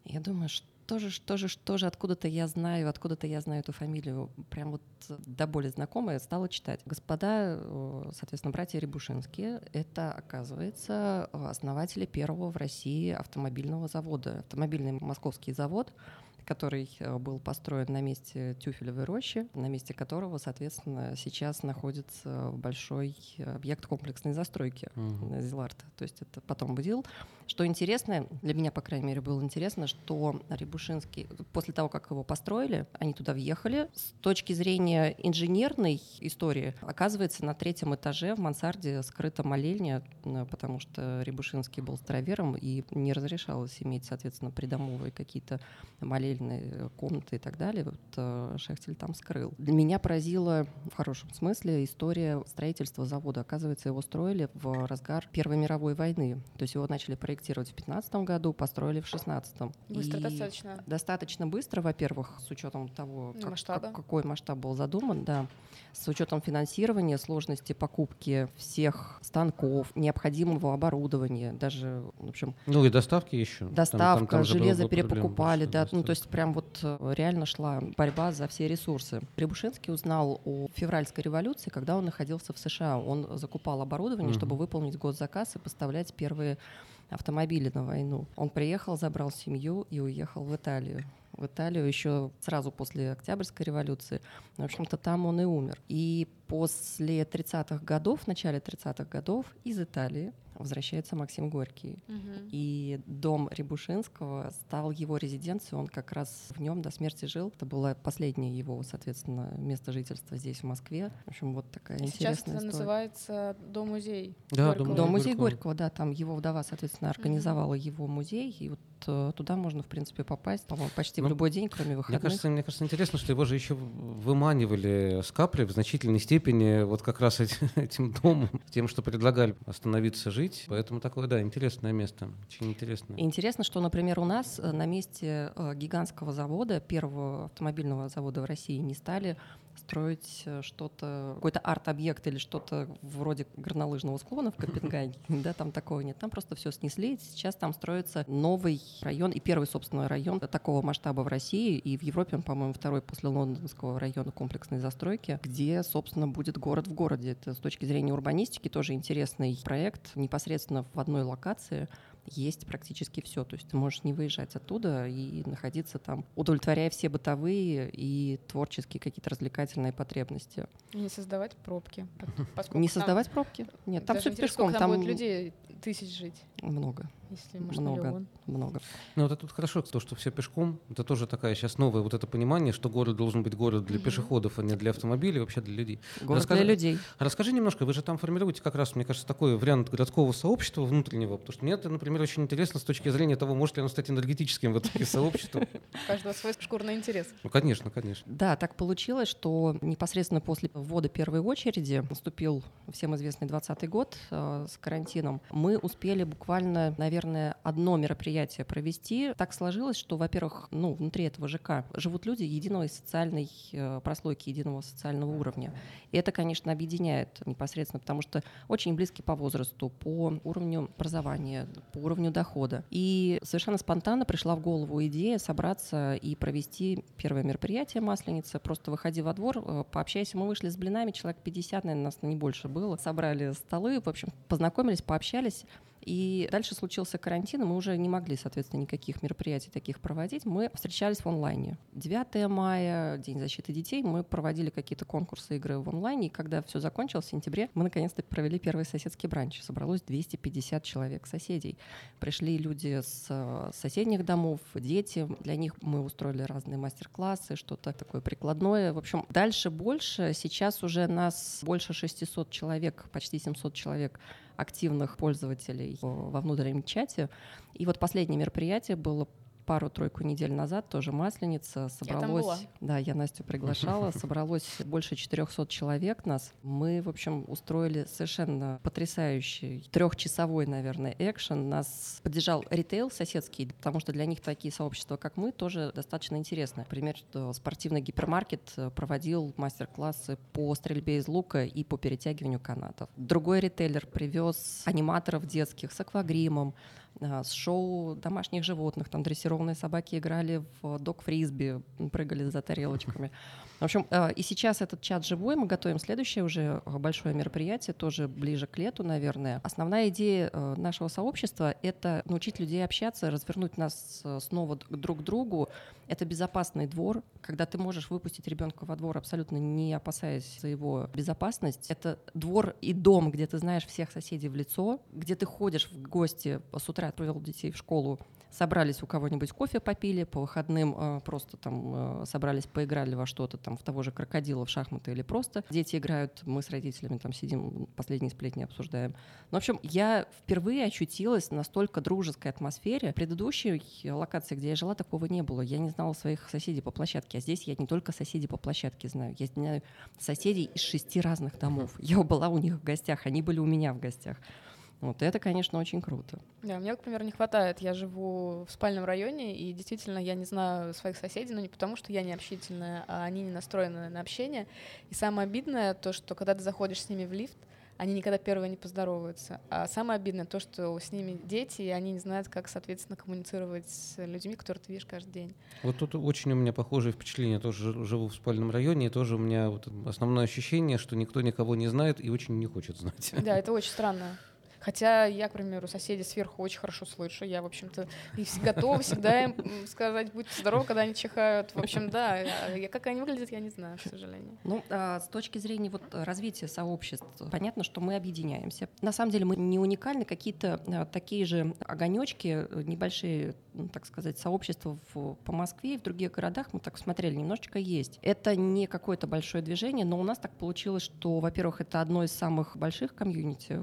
Speaker 6: Я думаю, что же, что же, что же, откуда-то я знаю, откуда-то я знаю эту фамилию, прям вот э, до боли знакомая, стала читать. Господа, э, соответственно, братья Рябушинские, это, оказывается, основатели первого в России автомобильного завода. Автомобильный московский завод, который э, был построен на месте Тюфелевой рощи, на месте которого, соответственно, сейчас находится большой объект комплексной застройки
Speaker 5: Мгм.
Speaker 6: Зиларта. То есть это потом был. Что интересно, для меня, по крайней мере, было интересно, что Рябушинский, после того, как его построили, они туда въехали. С точки зрения инженерной истории, оказывается, на третьем этаже в мансарде скрыта молельня, э, потому что Рябушинский был старовером и не разрешалось иметь, соответственно, придомовые какие-то молельные комнаты и так далее. Вот э, Шехтель там скрыл. Меня поразила в хорошем смысле история строительства завода. Оказывается, его строили в разгар Первой мировой войны. То есть его начали проектировать в 15 году, построили в 16
Speaker 4: Быстро достаточно.
Speaker 6: Достаточно быстро, во-первых, с учетом того,
Speaker 4: Ну,
Speaker 6: как-
Speaker 4: масштаба.
Speaker 6: как- какой масштаб был задуман, да, с учетом финансирования, сложности покупки всех станков, необходимого оборудования, даже, в общем,
Speaker 5: Ну и доставки еще. Там-
Speaker 6: доставка,
Speaker 5: там- там было-
Speaker 6: железо перепокупали, да, ну то есть прям вот э, реально шла борьба за все ресурсы. Прибушинский узнал о февральской революции, когда он находился в США. Он закупал оборудование,
Speaker 5: Мгм.
Speaker 6: чтобы выполнить госзаказ и поставлять первые автомобили на войну. Он приехал, забрал семью и уехал в Италию. В Италию еще сразу после Октябрьской революции. В общем-то, там он и умер. И после 30-х годов, в начале 30-х годов из Италии возвращается Максим Горький.
Speaker 4: Мгм.
Speaker 6: И дом Рябушинского стал его резиденцией, он как раз в нем до смерти жил. Это было последнее его, соответственно, место жительства здесь, в Москве. В общем, вот такая
Speaker 4: Сейчас
Speaker 6: интересная
Speaker 4: это
Speaker 6: история.
Speaker 4: называется дом-музей.
Speaker 5: Да,
Speaker 4: Горького.
Speaker 5: дом-музей.
Speaker 6: Дом музей
Speaker 5: Горького.
Speaker 6: Да, там его вдова, соответственно, организовала его музей, и вот э, туда можно, в принципе, попасть, по-моему, почти в
Speaker 5: Ну,
Speaker 6: любой день, кроме
Speaker 5: Мне
Speaker 6: выходных.
Speaker 5: кажется, мне кажется, интересно, что его же еще выманивали с капли в значительной степени вот как раз эти- этим домом, тем, что предлагали остановиться жить. Поэтому такое, да, интересное место. Очень интересное.
Speaker 6: И Интересно, что, например, у нас э, на месте э, гигантского завода, первого автомобильного завода в России, не стали строить э, что-то, какой-то арт-объект или что-то вроде горнолыжного склона в Копенгагене, да, там такого нет. Там просто все снесли. Сейчас там строится новый район и первый, собственно, район такого масштаба в России и в Европе, он, по-моему, второй после лондонского района комплексной застройки, где, собственно, будет город в городе. Это с точки зрения урбанистики тоже интересный проект. Непосредственно в одной локации есть практически все. То есть ты можешь не выезжать оттуда и находиться там, удовлетворяя все бытовые и творческие какие-то развлекательные потребности.
Speaker 4: И Не создавать пробки. поскольку
Speaker 6: Не создавать пробки? Нет, там все пешком,
Speaker 4: там
Speaker 6: там
Speaker 4: будет людей тысяч жить,
Speaker 6: много,
Speaker 4: если может
Speaker 6: много,
Speaker 4: миллион.
Speaker 6: много.
Speaker 5: Ну, вот это тут хорошо, то, что все пешком, это тоже такая сейчас новое вот это понимание, что город должен быть город для пешеходов, а не для автомобилей, вообще для людей.
Speaker 6: Город
Speaker 5: Расскажи-
Speaker 6: для людей.
Speaker 5: Расскажи немножко, вы же там формируете как раз, мне кажется, такой вариант городского сообщества внутреннего, потому что мне это, например, очень интересно с точки зрения того, может ли оно стать энергетическим в итоге сообществом.
Speaker 4: У каждого свой шкурный интерес.
Speaker 5: Ну, конечно, конечно.
Speaker 6: Да, так получилось, что непосредственно после ввода первой очереди наступил всем известный 20 год э, с карантином. Мы успели буквально, наверное, одно мероприятие провести. Так сложилось, что, во-первых, ну, внутри этого ЖК живут люди единой социальной э, прослойки, единого социального уровня. И это, конечно, объединяет непосредственно, потому что очень близки по возрасту, по уровню образования, по уровню дохода. И совершенно спонтанно пришла в голову идея собраться и провести первое мероприятие Масленица. Просто выходи во двор, э, пообщайся. Мы вышли с блинами, человек 50, наверное, нас не больше было. Собрали столы, в общем, познакомились, пообщались. И дальше случился карантин, и мы уже не могли, соответственно, никаких мероприятий таких проводить. Мы встречались в онлайне. 9 мая, День защиты детей, мы проводили какие-то конкурсы, игры в онлайне, и когда все закончилось в сентябре, мы наконец-то провели первый соседский бранч. Собралось 250 человек соседей. Пришли люди с э, соседних домов, дети. Для них мы устроили разные мастер-классы, что-то такое прикладное. В общем, дальше больше. Сейчас уже нас больше 600 человек, почти 700 человек активных пользователей во внутреннем чате. И вот последнее мероприятие было пару-тройку недель назад, тоже Масленица,
Speaker 4: там
Speaker 6: собралось...
Speaker 4: была.
Speaker 6: Да, я Настю приглашала, собралось больше 400 человек нас. Мы, в общем, устроили совершенно потрясающий трехчасовой, наверное, экшен. Нас поддержал ритейл соседский, потому что для них такие сообщества, как мы, тоже достаточно интересны. Например, что спортивный гипермаркет э, проводил мастер-классы по стрельбе из лука и по перетягиванию канатов. Другой ритейлер привез аниматоров детских с аквагримом, с шоу домашних животных. Там дрессированные собаки играли в док-фрисби, прыгали за тарелочками. В общем, э, и сейчас этот чат живой, мы готовим следующее уже большое мероприятие, тоже ближе к лету, наверное. Основная идея нашего сообщества — это научить людей общаться, развернуть нас снова друг к другу. Это безопасный двор, когда ты можешь выпустить ребенка во двор, абсолютно не опасаясь за его безопасность. Это двор и дом, где ты знаешь всех соседей в лицо, где ты ходишь в гости с утра, отправил детей в школу, собрались у кого-нибудь кофе попили, по выходным э, просто там э, собрались, поиграли во что-то, там в того же крокодила, в шахматы или просто дети играют, мы с родителями там сидим, последние сплетни обсуждаем. Ну, в общем, я впервые очутилась в настолько дружеской атмосфере. В предыдущей локации, где я жила, такого не было. Я не знала своих соседей по площадке, а здесь я не только соседей по площадке знаю, я знаю соседей из шести разных домов. Я была у них в гостях, они были у меня в гостях. Вот это, конечно, очень круто.
Speaker 4: Да, мне, например, не хватает. Я живу в спальном районе, и действительно я не знаю своих соседей, но не потому, что я не общительная, а они не настроены на общение. И самое обидное то, что когда ты заходишь с ними в лифт, они никогда первые не поздороваются. А самое обидное то, что с ними дети, и они не знают, как, соответственно, коммуницировать с людьми, которых ты видишь каждый день.
Speaker 5: Вот тут очень у меня похожее впечатление. Я тоже живу в спальном районе, и тоже у меня вот основное ощущение, что никто никого не знает и очень не хочет знать.
Speaker 4: Да, это очень странно. Хотя я, к примеру, соседей сверху очень хорошо слышу. Я, в общем-то, готова всегда им сказать, будьте здоровы, когда они чихают. В общем, да, я, как они выглядят, я не знаю, к сожалению.
Speaker 6: Ну, а, с точки зрения вот развития сообществ, понятно, что мы объединяемся. На самом деле мы не уникальны, какие-то а, такие же огонечки, небольшие, ну, так сказать, сообщества в, по Москве и в других городах, мы так смотрели, немножечко есть. Это не какое-то большое движение, но у нас так получилось, что, во-первых, это одно из самых больших комьюнити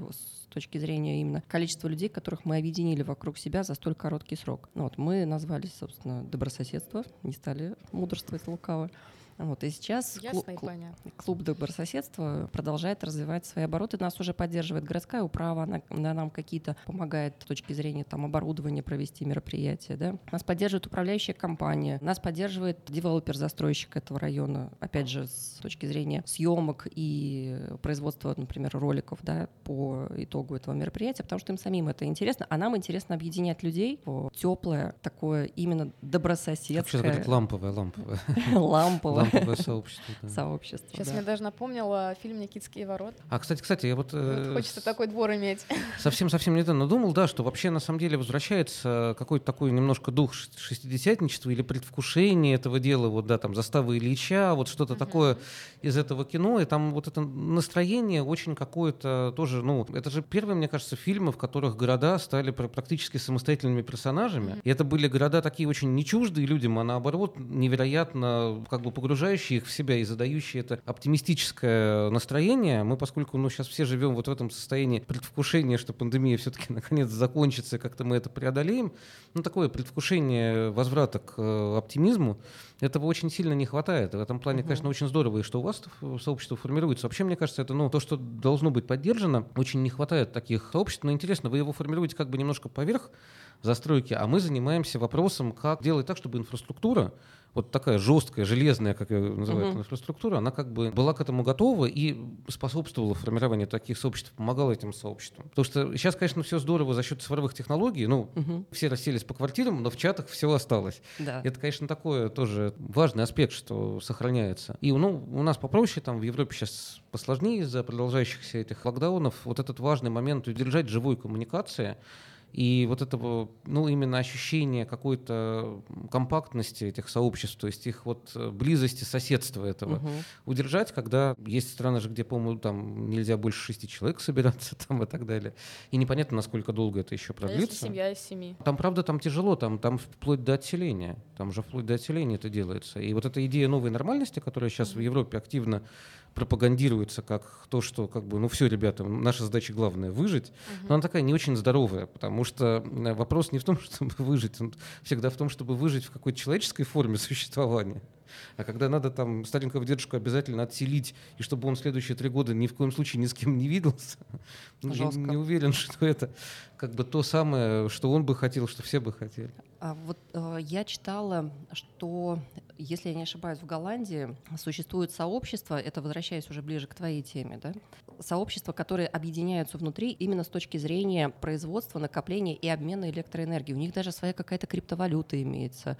Speaker 6: точки зрения именно количества людей, которых мы объединили вокруг себя за столь короткий срок. Ну вот, мы назвались, собственно, добрососедство, не стали мудрствовать лукаво. Вот, и сейчас
Speaker 4: Ясно
Speaker 6: клуб,
Speaker 4: и
Speaker 6: клуб добрососедства продолжает развивать свои обороты. Нас уже поддерживает городская управа, она, она нам какие-то помогает с точки зрения там, оборудования провести мероприятия. Да? Нас поддерживает управляющая компания, нас поддерживает девелопер-застройщик этого района, опять же, с точки зрения съемок и производства, например, роликов да, по итогу этого мероприятия, потому что им самим это интересно, а нам интересно объединять людей в теплое, такое именно добрососедское.
Speaker 5: Говорят, ламповое, ламповое.
Speaker 6: Ламповое
Speaker 5: Ламповое сообщество. Да.
Speaker 6: Сообщество,
Speaker 4: Сейчас
Speaker 6: да.
Speaker 4: мне даже напомнила фильм «Никитские ворота».
Speaker 5: А, кстати, кстати, я вот...
Speaker 4: вот хочется такой двор иметь.
Speaker 5: Совсем-совсем недавно думал, да, что вообще на самом деле возвращается какой-то такой немножко дух шестидесятничества или предвкушение этого дела, вот, да, там, заставы Ильича, вот что-то uh-huh. такое из этого кино, и там вот это настроение очень какое-то тоже, ну, это же первые, мне кажется, фильмы, в которых города стали практически самостоятельными персонажами, uh-huh. и это были города такие очень не чуждые людям, а наоборот невероятно как бы погружающие погружающие их в себя и задающие это оптимистическое настроение, мы, поскольку ну, сейчас все живем вот в этом состоянии предвкушения, что пандемия все-таки наконец закончится, как-то мы это преодолеем, ну, такое предвкушение возврата к э, оптимизму, этого очень сильно не хватает. В этом плане, конечно, очень здорово, и что у вас сообщество формируется. Вообще, мне кажется, это ну, то, что должно быть поддержано. Очень не хватает таких сообществ. Но интересно, вы его формируете как бы немножко поверх застройки, а мы занимаемся вопросом, как делать так, чтобы инфраструктура вот такая жесткая, железная, как ее называют, uh-huh. инфраструктура, она как бы была к этому готова и способствовала формированию таких сообществ, помогала этим сообществам. Потому что сейчас, конечно, все здорово за счет цифровых технологий, ну, uh-huh. все расселись по квартирам, но в чатах все осталось. Да. Это, конечно, такое тоже важный аспект, что сохраняется. И ну, у нас попроще, там в Европе сейчас посложнее из-за продолжающихся этих локдаунов. Вот этот важный момент удержать живой коммуникации, и вот этого, ну, именно ощущение какой-то компактности этих сообществ, то есть их вот э, близости, соседства этого угу. удержать, когда есть страны же, где, по-моему, там нельзя больше шести человек собираться там и так далее. И непонятно, насколько долго это еще продлится. А
Speaker 4: если семья из семи?
Speaker 5: Там, правда, там тяжело, там, там вплоть до отселения. Там же вплоть до отселения это делается. И вот эта идея новой нормальности, которая сейчас угу. в Европе активно пропагандируется как то, что как бы, ну все, ребята, наша задача главная выжить, угу. но она такая не очень здоровая, потому что э, вопрос не в том, чтобы выжить, он всегда в том, чтобы выжить в какой-то человеческой форме существования. А когда надо там старенького дедушку обязательно отселить, и чтобы он следующие три года ни в коем случае ни с кем не виделся, ну, я не уверен, что это как бы то самое, что он бы хотел, что все бы хотели.
Speaker 6: А вот э, я читала, что, если я не ошибаюсь, в Голландии существует сообщество, это возвращаясь уже ближе к твоей теме, да? Сообщества, которые объединяются внутри именно с точки зрения производства, накопления и обмена электроэнергией. У них даже своя какая-то криптовалюта имеется.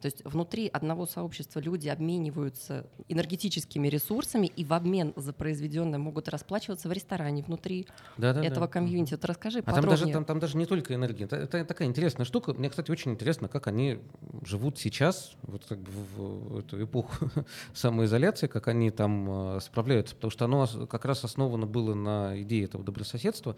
Speaker 6: То есть внутри одного сообщества люди обмениваются энергетическими ресурсами и в обмен за произведенное могут расплачиваться в ресторане внутри
Speaker 5: Да-да-да.
Speaker 6: этого комьюнити. Вот расскажи
Speaker 5: А там
Speaker 6: подробнее.
Speaker 5: даже, там, там даже не только энергия. Это, это такая интересная штука. Мне, кстати, очень интересно, как они живут сейчас, вот как бы в, эту эпоху самоизоляции, как они там э, справляются. Потому что оно как раз основано было на идее этого добрососедства.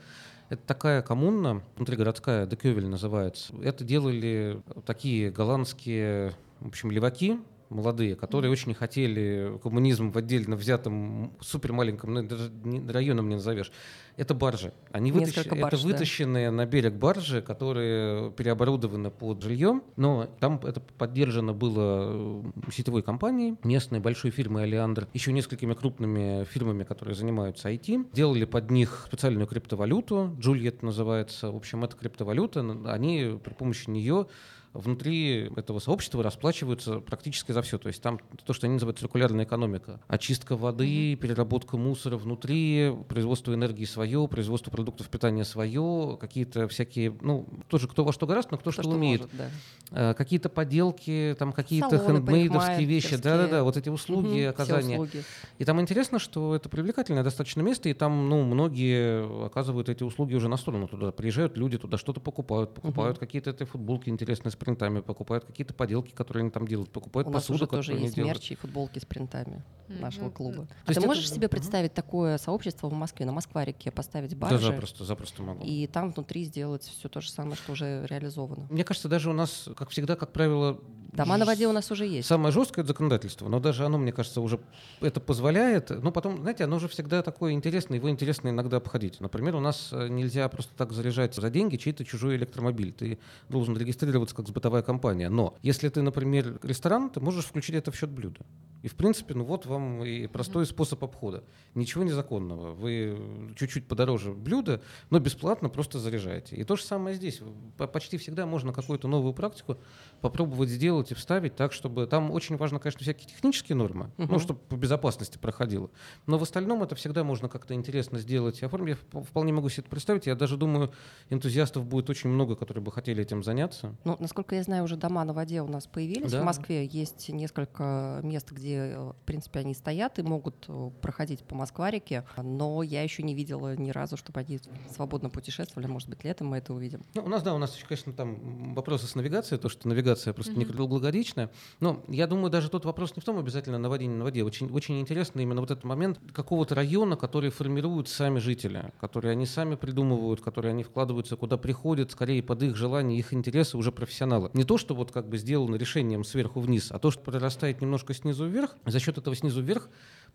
Speaker 5: Это такая коммуна, внутригородская, Декёвель называется. Это делали такие голландские, в общем, леваки, молодые, которые очень хотели коммунизм в отдельно взятом супер маленьком, ну, даже районом не назовешь. Это баржи. Они вытащ-
Speaker 6: барж,
Speaker 5: это
Speaker 6: да.
Speaker 5: вытащенные на берег баржи, которые переоборудованы под жильем, но там это поддержано было э, сетевой компанией, местной большой фирмой Алиандр, еще несколькими крупными фирмами, которые занимаются IT. Делали под них специальную криптовалюту, Джульет называется. В общем, эта криптовалюта, они при помощи нее внутри этого сообщества расплачиваются практически за все. То есть там то, что они называют циркулярная экономика. Очистка воды, переработка мусора внутри, производство энергии свое, производство продуктов питания свое, какие-то всякие, ну, тоже кто во что гораздо, но кто
Speaker 6: То,
Speaker 5: что, умеет.
Speaker 6: может, да.
Speaker 5: Э, Какие-то поделки, там какие-то хендмейдовские вещи, да-да-да, вот эти услуги,
Speaker 6: все
Speaker 5: оказания.
Speaker 6: услуги.
Speaker 5: И там интересно, что это привлекательное достаточно место, и там, ну, многие оказывают эти услуги уже на сторону туда. Приезжают люди туда, что-то покупают, покупают какие-то эти футболки интересные принтами, покупают какие-то поделки, которые они там делают, покупают
Speaker 6: У нас
Speaker 5: посуду,
Speaker 6: уже тоже есть
Speaker 5: делают.
Speaker 6: мерч и футболки с принтами нашего
Speaker 4: Мгм.
Speaker 6: клуба.
Speaker 5: То
Speaker 6: А
Speaker 5: есть
Speaker 6: ты
Speaker 5: это-
Speaker 6: можешь себе представить такое сообщество в Москве, на Москварике, поставить
Speaker 5: Да,
Speaker 6: баржи
Speaker 5: запросто, запросто могу.
Speaker 6: и там внутри сделать все то же самое, что уже реализовано?
Speaker 5: Мне кажется, даже у нас, как всегда, как правило,
Speaker 6: Дома на воде у нас уже есть.
Speaker 5: Самое жесткое это законодательство, но даже оно, мне кажется, уже это позволяет. Ну, потом, знаете, оно же всегда такое интересное, его интересно иногда обходить. Например, у нас э, нельзя просто так заряжать за деньги чей-то чужой электромобиль. Ты должен регистрироваться как сбытовая компания. Но если ты, например, ресторан, ты можешь включить это в счет блюда. И, в принципе, ну вот вам и простой способ обхода. Ничего незаконного. Вы чуть-чуть подороже блюда, но бесплатно просто заряжаете. И то же самое здесь. Почти всегда можно какую-то новую практику попробовать сделать и вставить так, чтобы... Там очень важно, конечно, всякие технические нормы, ну,
Speaker 6: Мгм.
Speaker 5: чтобы по безопасности проходило. Но в остальном это всегда можно как-то интересно сделать и оформить. Я вп- вполне могу себе это представить. Я даже думаю, энтузиастов будет очень много, которые бы хотели этим заняться.
Speaker 6: Ну, насколько я знаю, уже дома на воде у нас появились.
Speaker 5: Да.
Speaker 6: В Москве есть несколько мест, где, э, в принципе, они стоят и могут э, проходить по Москварике, но я еще не видела ни разу, чтобы они свободно путешествовали. Может быть, летом мы это увидим.
Speaker 5: Ну, у нас, да, у нас конечно, там вопросы с навигацией, то, что навигация просто не
Speaker 4: Мгм.
Speaker 5: круглогодичная. Но я думаю, даже тот вопрос не в том обязательно на воде, не на воде. Очень, очень интересно именно вот этот момент какого-то района, который формируют сами жители, которые они сами придумывают, которые они вкладываются, куда приходят, скорее под их желание, их интересы уже профессионалы. Не то, что вот как бы сделано решением сверху вниз, а то, что прорастает немножко снизу вверх, за счет этого снизу вверх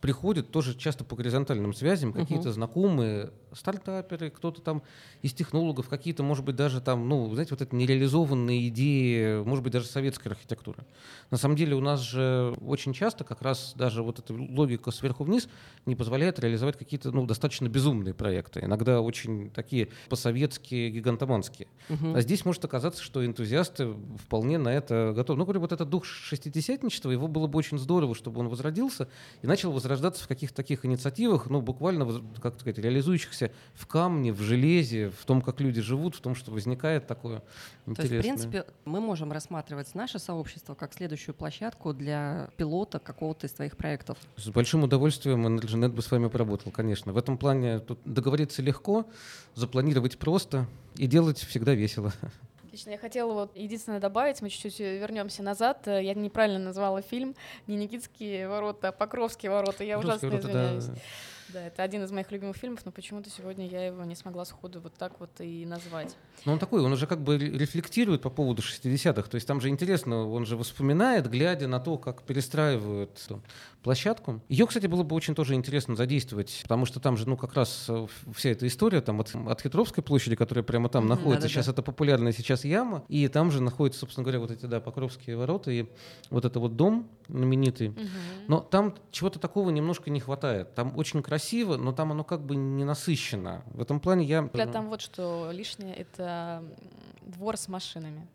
Speaker 5: приходят тоже часто по горизонтальным связям какие-то знакомые стартаперы, кто-то там из технологов, какие-то, может быть, даже там, ну, знаете, вот это нереализованные идеи, может быть, даже советской архитектуры. На самом деле у нас же очень часто как раз даже вот эта логика сверху вниз не позволяет реализовать какие-то, ну, достаточно безумные проекты, иногда очень такие по-советски гигантоманские.
Speaker 6: Мгм.
Speaker 5: А здесь может оказаться, что энтузиасты вполне на это готовы. Ну, говорю, вот этот дух шестидесятничества, его было бы очень здорово, чтобы он возродился и начал возрождаться в каких-то таких инициативах, ну, буквально, как сказать, реализующихся в камне, в железе, в том, как люди живут, в том, что возникает такое
Speaker 6: То есть,
Speaker 5: интересное.
Speaker 6: в принципе, мы можем рассматривать наше сообщество как следующую площадку для пилота какого-то из твоих проектов.
Speaker 5: С большим удовольствием Energynet бы с вами поработал, конечно. В этом плане тут договориться легко, запланировать просто и делать всегда весело.
Speaker 4: Отлично. Я хотела вот единственное добавить, мы чуть-чуть вернемся назад. Э, Я неправильно назвала фильм не Никитские ворота, а Покровские ворота. Я ужасно
Speaker 5: ворота,
Speaker 4: извиняюсь. Да, это один из моих любимых фильмов, но почему-то сегодня я его не смогла сходу вот так вот и назвать.
Speaker 5: Но он такой, он уже как бы ре- рефлектирует по поводу 60-х. То есть там же интересно, он же вспоминает, глядя на то, как перестраивают площадку. Ее, кстати, было бы очень тоже интересно задействовать, потому что там же, ну, как раз э, вся эта история там от, от Хитровской площади, которая прямо там находится,
Speaker 6: да-да-да.
Speaker 5: сейчас это популярная сейчас яма, и там же находятся, собственно говоря, вот эти, да, Покровские ворота, и вот это вот дом, знаменитый.
Speaker 4: Мгм.
Speaker 5: Но там чего-то такого немножко не хватает. Там очень красиво, но там оно как бы не насыщено. В этом плане я...
Speaker 4: Для там вот что лишнее, это двор с машинами.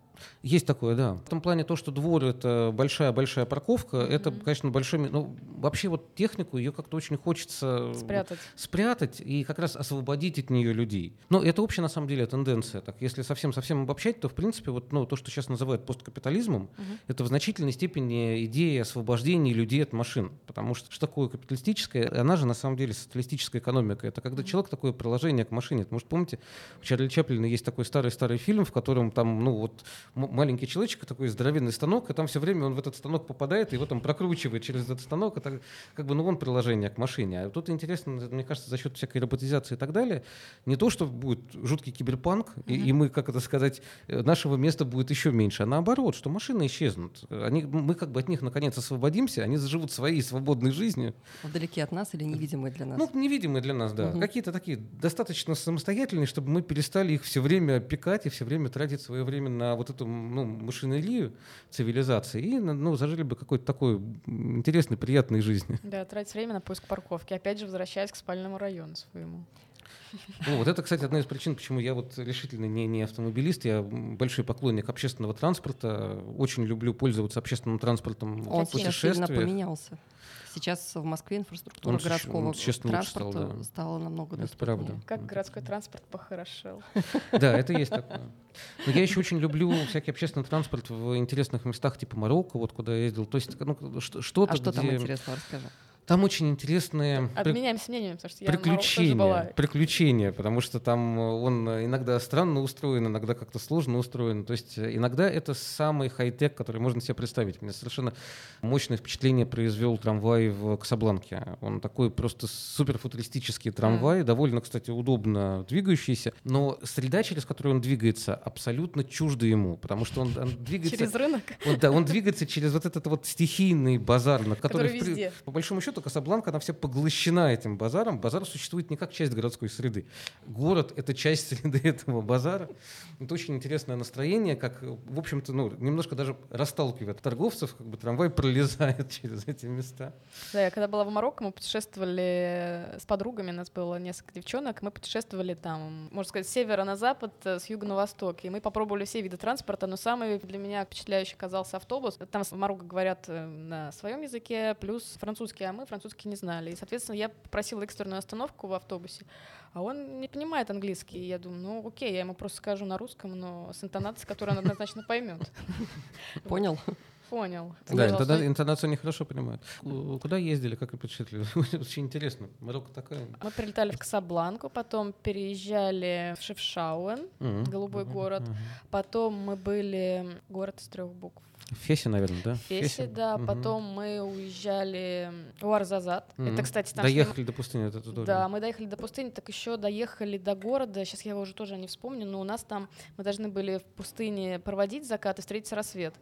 Speaker 5: Есть такое, да. В том плане то, что двор это большая-большая парковка, это,
Speaker 4: Мгм.
Speaker 5: конечно, большой... ми- Ну, вообще вот технику, ее как-то очень хочется
Speaker 4: Спрятать.
Speaker 5: спрятать и как раз освободить от нее людей. Но это общая, на самом деле, тенденция. Так, если совсем-совсем обобщать, то, в принципе, вот, ну, то, что сейчас называют посткапитализмом,
Speaker 4: Мгм.
Speaker 5: это в значительной степени идея освобождения людей от машин. Потому что что такое капиталистическая? Она же, на самом деле, социалистическая экономика. Это когда человек такое приложение к машине. Что, помните, у Чарли Чаплина есть такой старый-старый фильм, в котором там, ну, вот маленький человечек, такой здоровенный станок, и там все время он в этот станок попадает, и его там прокручивает через этот станок. Это как бы, ну, он приложение к машине. А тут интересно, мне кажется, за счет всякой роботизации и так далее, не то, что будет жуткий киберпанк, и, и мы, как это сказать, э, нашего места будет еще меньше, а наоборот, что машины исчезнут. Они, мы как бы от них наконец освободимся, они заживут своей свободной жизнью.
Speaker 6: Вдалеке от нас или невидимые для нас?
Speaker 5: Ну, невидимые для нас, да.
Speaker 6: Мгм.
Speaker 5: Какие-то такие достаточно самостоятельные, чтобы мы перестали их все время пекать и все время тратить свое время на вот эту ну, машинерию цивилизации и ну, зажили бы какой-то такой интересной, приятной жизни.
Speaker 4: Да, тратить время на поиск парковки. Опять же, возвращаясь к спальному району своему.
Speaker 5: Ну, вот это, кстати, одна из причин, почему я вот решительно не, не автомобилист, я большой поклонник общественного транспорта, очень люблю пользоваться общественным транспортом
Speaker 6: Он
Speaker 5: в
Speaker 6: сейчас сильно
Speaker 5: путешествиях.
Speaker 6: поменялся. Сейчас в Москве инфраструктура
Speaker 5: Он
Speaker 6: городского
Speaker 5: он лучше стал,
Speaker 6: транспорта
Speaker 5: да.
Speaker 6: стала намного
Speaker 5: Это
Speaker 6: доступнее.
Speaker 5: правда.
Speaker 4: Как городской транспорт похорошел.
Speaker 5: Да, это есть такое. Но я еще очень люблю всякий общественный транспорт в интересных местах, типа Марокко, вот куда я ездил. То есть ну, что- что-то,
Speaker 6: А что там интересного, расскажи.
Speaker 5: Там очень интересные при-
Speaker 4: Обменяемся мнениями, потому что я
Speaker 5: приключения,
Speaker 4: была.
Speaker 5: приключения, потому что там э, он иногда странно устроен, иногда как-то сложно устроен. То есть э, иногда это самый хай-тек, который можно себе представить. Мне совершенно мощное впечатление произвел трамвай в Касабланке. Он такой просто суперфутуристический трамвай, довольно, кстати, удобно двигающийся, но среда, через которую он двигается, абсолютно чужда ему, потому что он, он двигается...
Speaker 4: Через рынок.
Speaker 5: Он, да, он двигается через вот этот вот стихийный базар, на который,
Speaker 4: Который
Speaker 5: в при-
Speaker 4: везде.
Speaker 5: по большому счету, Касабланка, она вся поглощена этим базаром. Базар существует не как часть городской среды. Город — это часть среды этого базара. Это очень интересное настроение, как, в общем-то, ну, немножко даже расталкивает торговцев, как бы трамвай пролезает через эти места.
Speaker 4: Да, я когда была в Марокко, мы путешествовали с подругами, нас было несколько девчонок, мы путешествовали там, можно сказать, с севера на запад, э, с юга на восток, и мы попробовали все виды транспорта, но самый для меня впечатляющий оказался автобус. Там в Марокко говорят э, на своем языке, плюс французский, а мы французский не знали. И, соответственно, я попросила экстренную остановку в автобусе, а он не понимает английский. И я думаю, ну окей, я ему просто скажу на русском, но с интонацией, которую он однозначно поймет.
Speaker 6: Понял?
Speaker 4: Понял.
Speaker 5: Да,
Speaker 4: что
Speaker 5: интонацию нехорошо понимают. Ку- Куда ездили, как и впечатлили? Очень интересно. Марокко такая.
Speaker 4: Мы прилетали в Касабланку, потом переезжали в Шефшауэн,
Speaker 5: Мгм.
Speaker 4: голубой город. Потом мы были город из трех букв.
Speaker 5: Феси, наверное, да?
Speaker 4: Феси, да.
Speaker 5: Мгм.
Speaker 4: Потом мы уезжали в Уарзазат.
Speaker 5: Мгм.
Speaker 4: Это, кстати, там
Speaker 5: Доехали до пустыни, это здорово.
Speaker 4: Да, мы доехали до пустыни, так еще доехали до города. Сейчас я его уже тоже не вспомню, но у нас там мы должны были в пустыне проводить закат и встретить рассвет.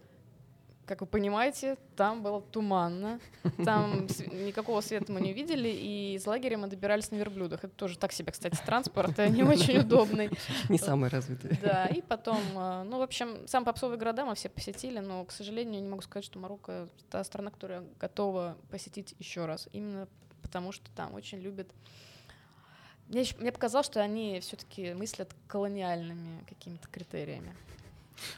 Speaker 4: Как вы понимаете, там было туманно, там никакого света мы не видели, и из лагеря мы добирались на верблюдах. Это тоже так себе, кстати, транспорт, э, не очень удобный.
Speaker 6: Не самый развитый.
Speaker 4: Да, и потом, э, ну, в общем, сам попсовые города мы все посетили, но, к сожалению, не могу сказать, что Марокко та страна, которая готова посетить еще раз. Именно потому, что там очень любят... Мне, ещё- мне показалось, что они все-таки мыслят колониальными какими-то критериями.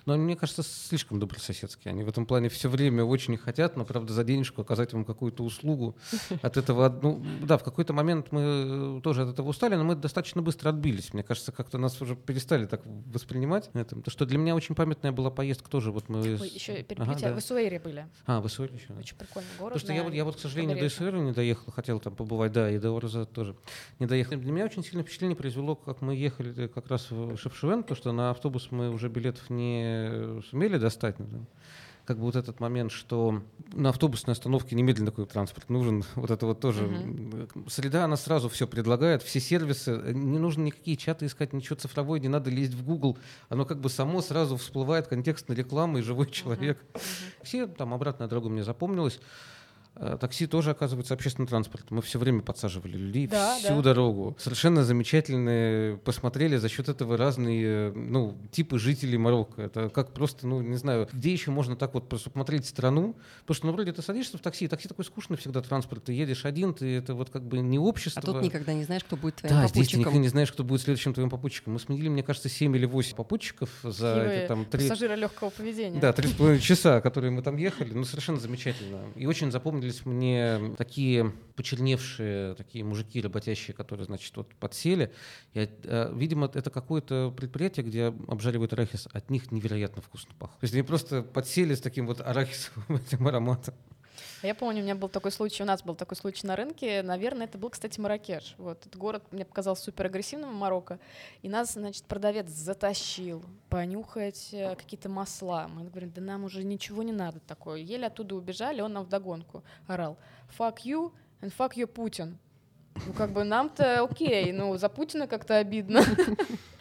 Speaker 5: Но мне кажется, слишком добрососедские. Они в этом плане все время очень хотят, но, правда, за денежку оказать вам какую-то услугу. От этого, ну, да, в какой-то момент мы тоже от этого устали, но мы достаточно быстро отбились. Мне кажется, как-то нас уже перестали так воспринимать. Это, то, что для меня очень памятная была поездка тоже. Вот мы
Speaker 4: Ой, еще
Speaker 5: Ага,
Speaker 4: перебить,
Speaker 5: да.
Speaker 4: в Исуэйре были.
Speaker 5: А, вы Суэль еще?
Speaker 4: Очень прикольный город.
Speaker 5: Потому что я я вот, к сожалению, до. СССР не доехал, хотел там побывать, да, и до Орза тоже не доехал. Для меня очень сильное впечатление произвело, как мы ехали как раз в Шепшуэн, потому что на автобус мы уже билетов не сумели достать. ну. Как бы вот этот момент, что на автобусной остановке немедленно такой транспорт нужен, вот это вот тоже. Среда, она сразу все предлагает, все сервисы, э, не нужно никакие чаты искать, ничего цифровое, не надо лезть в Google, оно как бы само сразу всплывает контекстной рекламы и живой человек. Все там обратная дорога мне запомнилась. А Такси тоже, оказывается, общественный транспорт. Мы все время подсаживали людей
Speaker 4: Да,
Speaker 5: всю
Speaker 4: да.
Speaker 5: дорогу. Совершенно замечательные. Посмотрели за счет этого разные ну, типы жителей Марокко. Это как просто, ну, не знаю, где еще можно так вот посмотреть страну. Потому что, ну, вроде ты садишься в такси, такси такой скучный всегда транспорт. Ты едешь один, ты это вот как бы не общество.
Speaker 6: А тут никогда не знаешь, кто будет твоим
Speaker 5: Да, здесь ты
Speaker 6: попутчиком.
Speaker 5: никогда не знаешь, кто будет следующим твоим попутчиком. Мы сменили, мне кажется, 7 или 8 попутчиков за эти,
Speaker 4: вы
Speaker 5: там три...
Speaker 4: пассажиры легкого поведения.
Speaker 5: Да, три с половиной часа, которые мы там ехали, ну, совершенно замечательно. И очень запомнились мне такие почерневшие, такие мужики работящие, которые, значит, вот подсели. И, э, видимо, это какое-то предприятие, где обжаривают арахис. От них невероятно вкусно пахло. То есть они просто подсели с таким вот арахисовым этим ароматом.
Speaker 4: Я помню, у меня был такой случай, у нас был такой случай на рынке. Наверное, это был, кстати, Маракеш. Вот этот город мне показался супер агрессивным, Марокко. И нас, значит, продавец затащил понюхать э, какие-то масла. Мы говорим, да нам уже ничего не надо такое. Еле оттуда убежали, он нам вдогонку орал. Fuck you and fuck you Putin. Ну, как бы нам-то окей, ну, за Путина как-то обидно.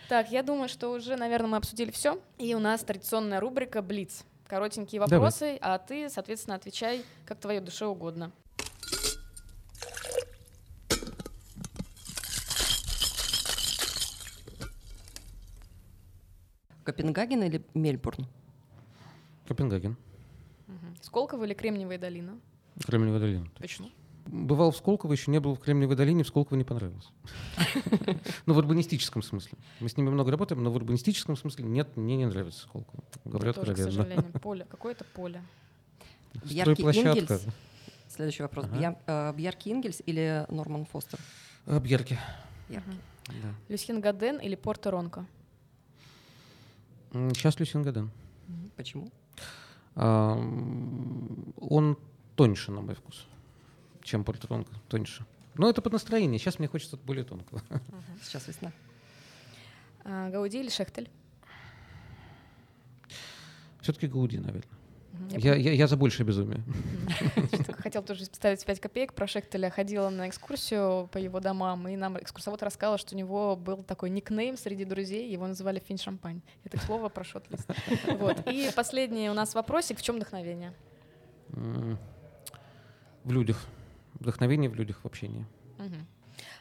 Speaker 4: Так, я думаю, что уже, наверное, мы обсудили все. И у нас традиционная рубрика «Блиц». Коротенькие
Speaker 5: Давай.
Speaker 4: вопросы, а ты, соответственно, отвечай, как твоей душе угодно.
Speaker 6: Копенгаген или Мельбурн?
Speaker 5: Копенгаген.
Speaker 4: Сколково или Кремниевая долина?
Speaker 5: Кремниевая долина.
Speaker 4: Почему?
Speaker 5: Бывал в Сколково, еще не был в Кремниевой долине, в Сколково не понравилось. Ну, в урбанистическом смысле. Мы с ними много работаем, но в урбанистическом смысле нет, мне не нравится Сколково. Говорят
Speaker 4: Тоже, к сожалению, поле. Какое-то поле.
Speaker 6: Бьярки
Speaker 5: Стройплощадка.
Speaker 6: Следующий вопрос.
Speaker 5: Ага.
Speaker 6: Бья- э, Бьярки Ингельс или Норман Фостер?
Speaker 5: А, Бьерки.
Speaker 6: Бьярки.
Speaker 5: Да.
Speaker 4: Люсьен Гаден или Порто Ронко?
Speaker 5: Сейчас Люсингаден.
Speaker 6: Почему?
Speaker 5: А, м, Он тоньше, на мой вкус, чем Портронка. Тоньше. Но это под настроение. Сейчас мне хочется более тонкого.
Speaker 6: Сейчас весна.
Speaker 4: А, Гауди или Шехтель?
Speaker 5: Все-таки Гауди, наверное. Я, я, я за большее безумие.
Speaker 4: Хотел тоже поставить 5 копеек. Про Шехтеля ходила на экскурсию по его домам, и нам экскурсовод рассказала, что у него был такой никнейм среди друзей, его называли Фин Шампань. Это к слову про шот-лист. Вот. И последний у нас вопросик. В чем вдохновение?
Speaker 5: В людях. Вдохновение в людях, в общении.
Speaker 4: Мгм.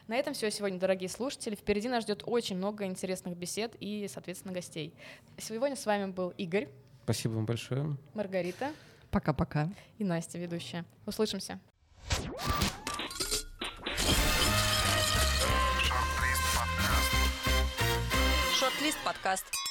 Speaker 4: На этом все сегодня, дорогие слушатели. Впереди нас ждет очень много интересных бесед и, соответственно, гостей. Сегодня с вами был Игорь,
Speaker 5: Спасибо вам большое.
Speaker 4: Маргарита
Speaker 6: Пока-пока.
Speaker 4: и Настя, ведущая. Услышимся.
Speaker 3: Шорт-лист подкаст.
Speaker 2: Шорт-лист подкаст.